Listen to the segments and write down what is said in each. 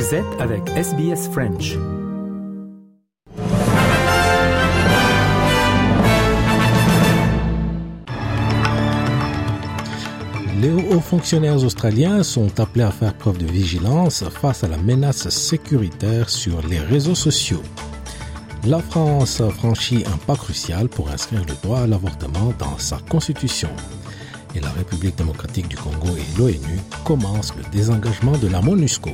Vous êtes avec SBS French. Les hauts fonctionnaires australiens sont appelés à faire preuve de vigilance face à la menace sécuritaire sur les réseaux sociaux. La France franchit un pas crucial pour inscrire le droit à l'avortement dans sa constitution. Et la République démocratique du Congo et l'ONU commencent le désengagement de la MONUSCO.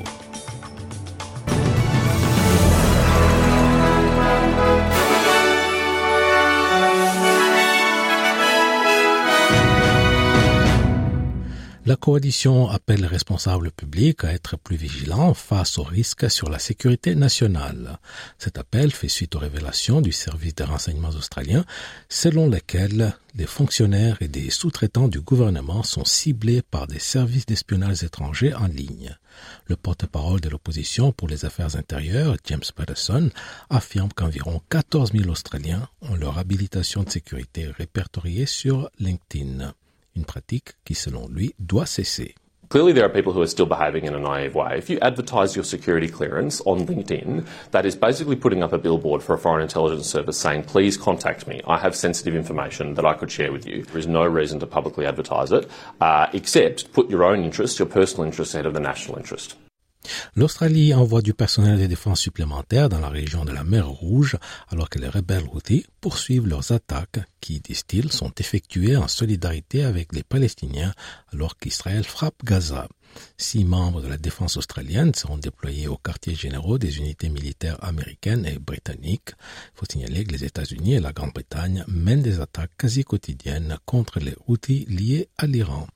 La coalition appelle les responsables publics à être plus vigilants face aux risques sur la sécurité nationale. Cet appel fait suite aux révélations du service des renseignements australiens selon lesquelles les fonctionnaires et des sous-traitants du gouvernement sont ciblés par des services d'espionnage étrangers en ligne. Le porte-parole de l'opposition pour les affaires intérieures, James Patterson, affirme qu'environ 14 000 Australiens ont leur habilitation de sécurité répertoriée sur LinkedIn une pratique qui, selon lui, doit cesser. Clearly, there are people who are still behaving in a naive way. If you advertise your security clearance on LinkedIn, that is basically putting up a billboard for a foreign intelligence service saying, please contact me. I have sensitive information that I could share with you. There is no reason to publicly advertise it, uh, except put your own interest, your personal interest ahead of the national interest. L'Australie envoie du personnel de défense supplémentaire dans la région de la mer Rouge alors que les rebelles houthis poursuivent leurs attaques qui, disent-ils, sont effectuées en solidarité avec les Palestiniens alors qu'Israël frappe Gaza. Six membres de la défense australienne seront déployés aux quartiers généraux des unités militaires américaines et britanniques. Il faut signaler que les États-Unis et la Grande-Bretagne mènent des attaques quasi quotidiennes contre les Houthis liés à l'Iran.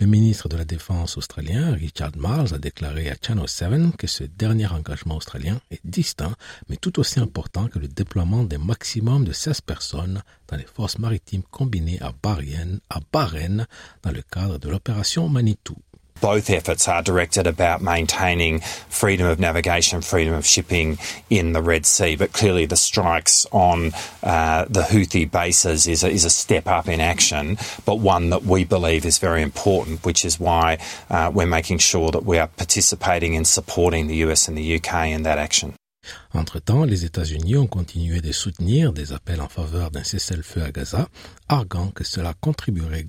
Le ministre de la Défense australien, Richard Marles, a déclaré à Channel 7 que ce dernier engagement australien est distinct, mais tout aussi important que le déploiement d'un maximum de 16 personnes dans les forces maritimes combinées à Bahreïn, à Bahreïn dans le cadre de l'opération Manitou. Both efforts are directed about maintaining freedom of navigation, freedom of shipping in the Red Sea. But clearly, the strikes on uh, the Houthi bases is a, is a, step up in action, but one that we believe is very important, which is why uh, we're making sure that we are participating in supporting the US and the UK in that action. Entre-temps, les États-Unis ont continué de soutenir des appels en faveur d'un cessez-le-feu à Gaza, arguant que cela contribuerait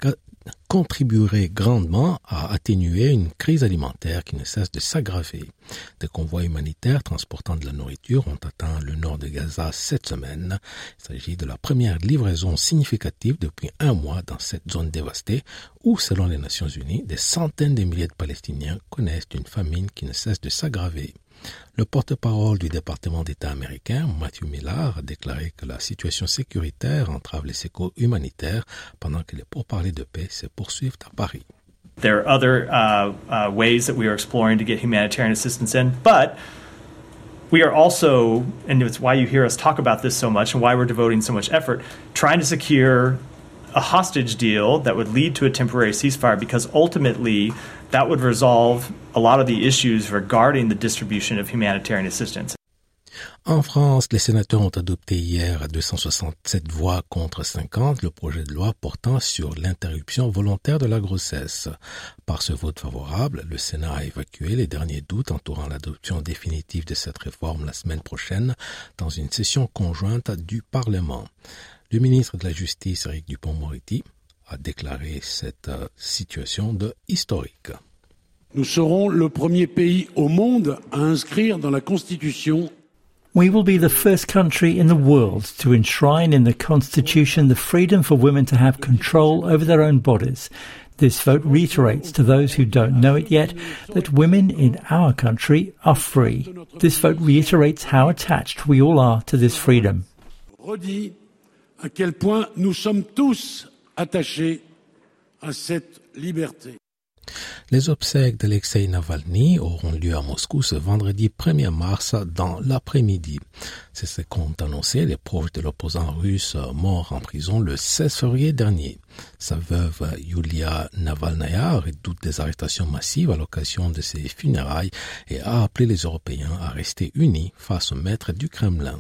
contribuerait grandement à atténuer une crise alimentaire qui ne cesse de s'aggraver. Des convois humanitaires transportant de la nourriture ont atteint le nord de Gaza cette semaine. Il s'agit de la première livraison significative depuis un mois dans cette zone dévastée où, selon les Nations Unies, des centaines de milliers de Palestiniens connaissent une famine qui ne cesse de s'aggraver. Le porte-parole du département d'État américain, Matthew Miller, a déclaré que la situation sécuritaire entrave les secours humanitaires pendant que les pourparlers de paix se poursuivent à Paris. There are other uh, uh, ways that we are exploring to get humanitarian assistance in, but we are also, and it's why you hear us talk about this so much and why we're devoting so much effort, trying to secure a hostage deal that would lead to a temporary ceasefire because ultimately that would resolve a lot of the issues regarding the distribution of humanitarian assistance. En France, les sénateurs ont adopté hier à 267 voix contre 50 le projet de loi portant sur l'interruption volontaire de la grossesse. Par ce vote favorable, le Sénat a évacué les derniers doutes entourant l'adoption définitive de cette réforme la semaine prochaine dans une session conjointe du Parlement. Le ministre de la Justice, Eric Dupont-Moretti, a déclaré cette situation de historique. Nous serons le premier pays au monde à inscrire dans la Constitution We will be the first country in the world to enshrine in the Constitution the freedom for women to have control over their own bodies. This vote reiterates to those who don't know it yet that women in our country are free. This vote reiterates how attached we all are to this freedom. Redit à quel point nous sommes tous attachés à cette liberté. Les obsèques d'Alexei Navalny auront lieu à Moscou ce vendredi 1er mars dans l'après-midi. C'est ce qu'ont annoncé les proches de l'opposant russe mort en prison le 16 février dernier. Sa veuve Yulia Navalnaya redoute des arrestations massives à l'occasion de ses funérailles et a appelé les Européens à rester unis face au maître du Kremlin.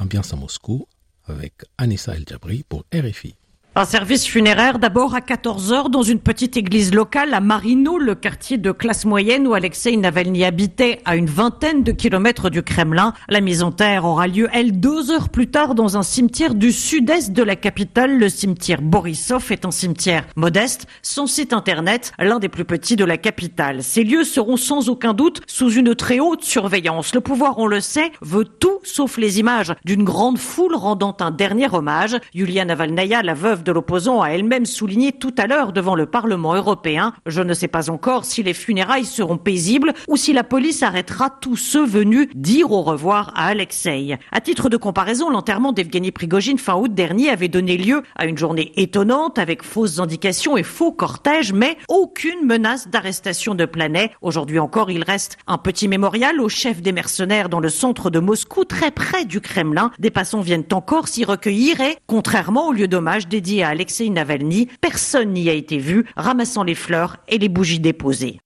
Ambiance à Moscou avec Anissa El Jabri pour RFI. Un service funéraire d'abord à 14h dans une petite église locale à Marino, le quartier de classe moyenne où Alexei Navalny habitait à une vingtaine de kilomètres du Kremlin. La mise en terre aura lieu, elle, deux heures plus tard dans un cimetière du sud-est de la capitale. Le cimetière Borisov est un cimetière modeste. Son site internet, l'un des plus petits de la capitale. Ces lieux seront sans aucun doute sous une très haute surveillance. Le pouvoir, on le sait, veut tout sauf les images d'une grande foule rendant un dernier hommage. Yulia Navalnaya, la veuve de l'opposant a elle-même souligné tout à l'heure devant le Parlement européen. Je ne sais pas encore si les funérailles seront paisibles ou si la police arrêtera tous ceux venus dire au revoir à Alexei. À titre de comparaison, l'enterrement d'Evgeny Prigogine fin août dernier avait donné lieu à une journée étonnante avec fausses indications et faux cortèges, mais aucune menace d'arrestation de Planet. Aujourd'hui encore, il reste un petit mémorial au chef des mercenaires dans le centre de Moscou, très près du Kremlin. Des passants viennent encore s'y recueillir et, contrairement au lieu d'hommage dédié à Alexei Navalny, personne n'y a été vu ramassant les fleurs et les bougies déposées.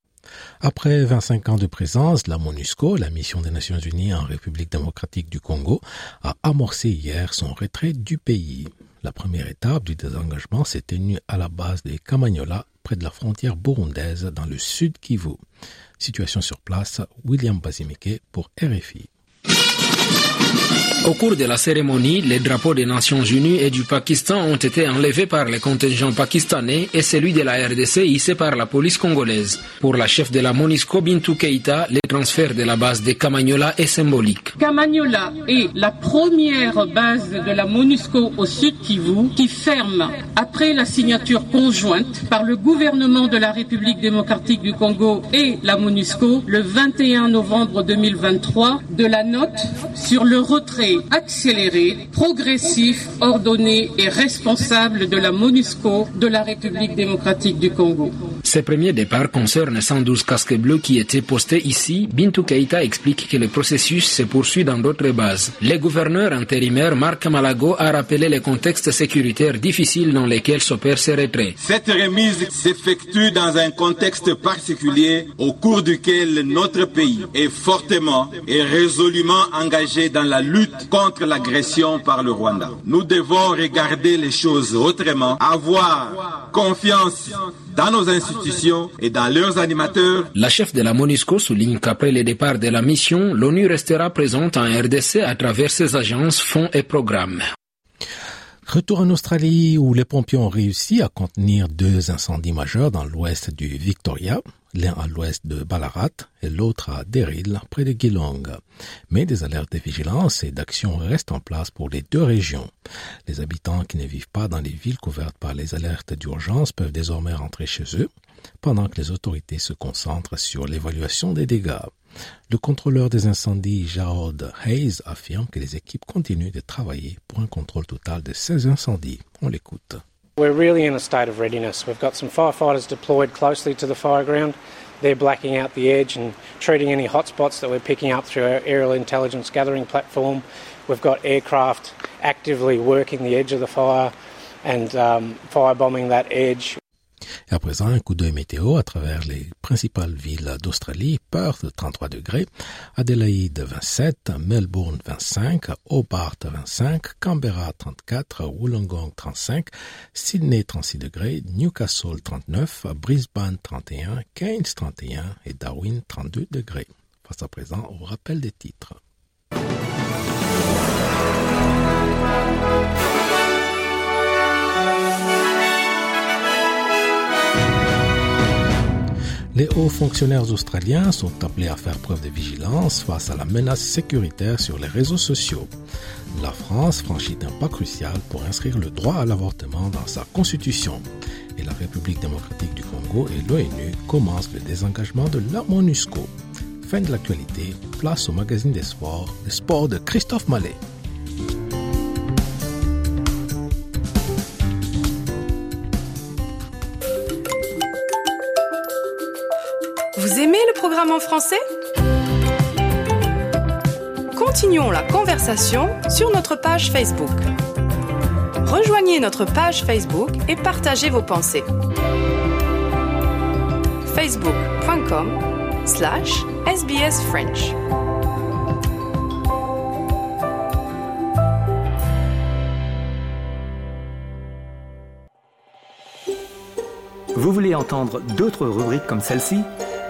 Après 25 ans de présence, la MONUSCO, la mission des Nations Unies en République démocratique du Congo, a amorcé hier son retrait du pays. La première étape du désengagement s'est tenue à la base des Kamagnola, près de la frontière burundaise, dans le sud Kivu. Situation sur place, William Bazimike pour RFI. Au cours de la cérémonie, les drapeaux des Nations Unies et du Pakistan ont été enlevés par les contingents pakistanais et celui de la RDC hissé par la police congolaise. Pour la chef de la MONUSCO, Bintou Keita, le transfert de la base de Kamagnola est symbolique. Kamagnola est la première base de la MONUSCO au sud Kivu qui ferme, après la signature conjointe par le gouvernement de la République démocratique du Congo et la MONUSCO le 21 novembre 2023 de la note sur le retrait accéléré, progressif, ordonné et responsable de la MONUSCO de la République démocratique du Congo. Ces premiers départs concernent 112 casques bleus qui étaient postés ici. Bintou Keita explique que le processus se poursuit dans d'autres bases. Le gouverneur intérimaire Marc Malago a rappelé les contextes sécuritaires difficiles dans lesquels s'opèrent ces retraits. Cette remise s'effectue dans un contexte particulier au cours duquel notre pays est fortement et résolument engagé dans la lutte contre l'agression par le Rwanda. Nous devons regarder les choses autrement, avoir confiance dans nos institutions et dans leurs animateurs. La chef de la MONUSCO souligne qu'après le départ de la mission, l'ONU restera présente en RDC à travers ses agences, fonds et programmes. Retour en Australie où les pompiers ont réussi à contenir deux incendies majeurs dans l'ouest du Victoria, l'un à l'ouest de Ballarat et l'autre à Derril, près de Geelong. Mais des alertes de vigilance et d'action restent en place pour les deux régions. Les habitants qui ne vivent pas dans les villes couvertes par les alertes d'urgence peuvent désormais rentrer chez eux, pendant que les autorités se concentrent sur l'évaluation des dégâts. Le contrôleur des incendies, Jarod Hayes, affirme que les équipes continuent de travailler pour un contrôle total de 16 incendies. On l'écoute. We're really in a state of readiness. We've got some firefighters deployed closely to the fire ground. They're blacking out the edge and treating any hotspots that we're picking up through our aerial intelligence gathering platform. We've got aircraft actively working the edge of the fire and um, firebombing that edge. Et à présent, un coup d'œil météo à travers les principales villes d'Australie. Perth, 33 degrés. Adelaide, 27. Melbourne, 25. Hobart, 25. Canberra, 34. Wollongong, 35. Sydney, 36 degrés. Newcastle, 39. Brisbane, 31. Keynes, 31. Et Darwin, 32 degrés. Face à présent au rappel des titres. Les hauts fonctionnaires australiens sont appelés à faire preuve de vigilance face à la menace sécuritaire sur les réseaux sociaux. La France franchit un pas crucial pour inscrire le droit à l'avortement dans sa constitution. Et la République démocratique du Congo et l'ONU commencent le désengagement de la MONUSCO. Fin de l'actualité, place au magazine des sports, des sports de Christophe Mallet. En français Continuons la conversation sur notre page Facebook. Rejoignez notre page Facebook et partagez vos pensées. facebook.com slash sbsfrench Vous voulez entendre d'autres rubriques comme celle-ci?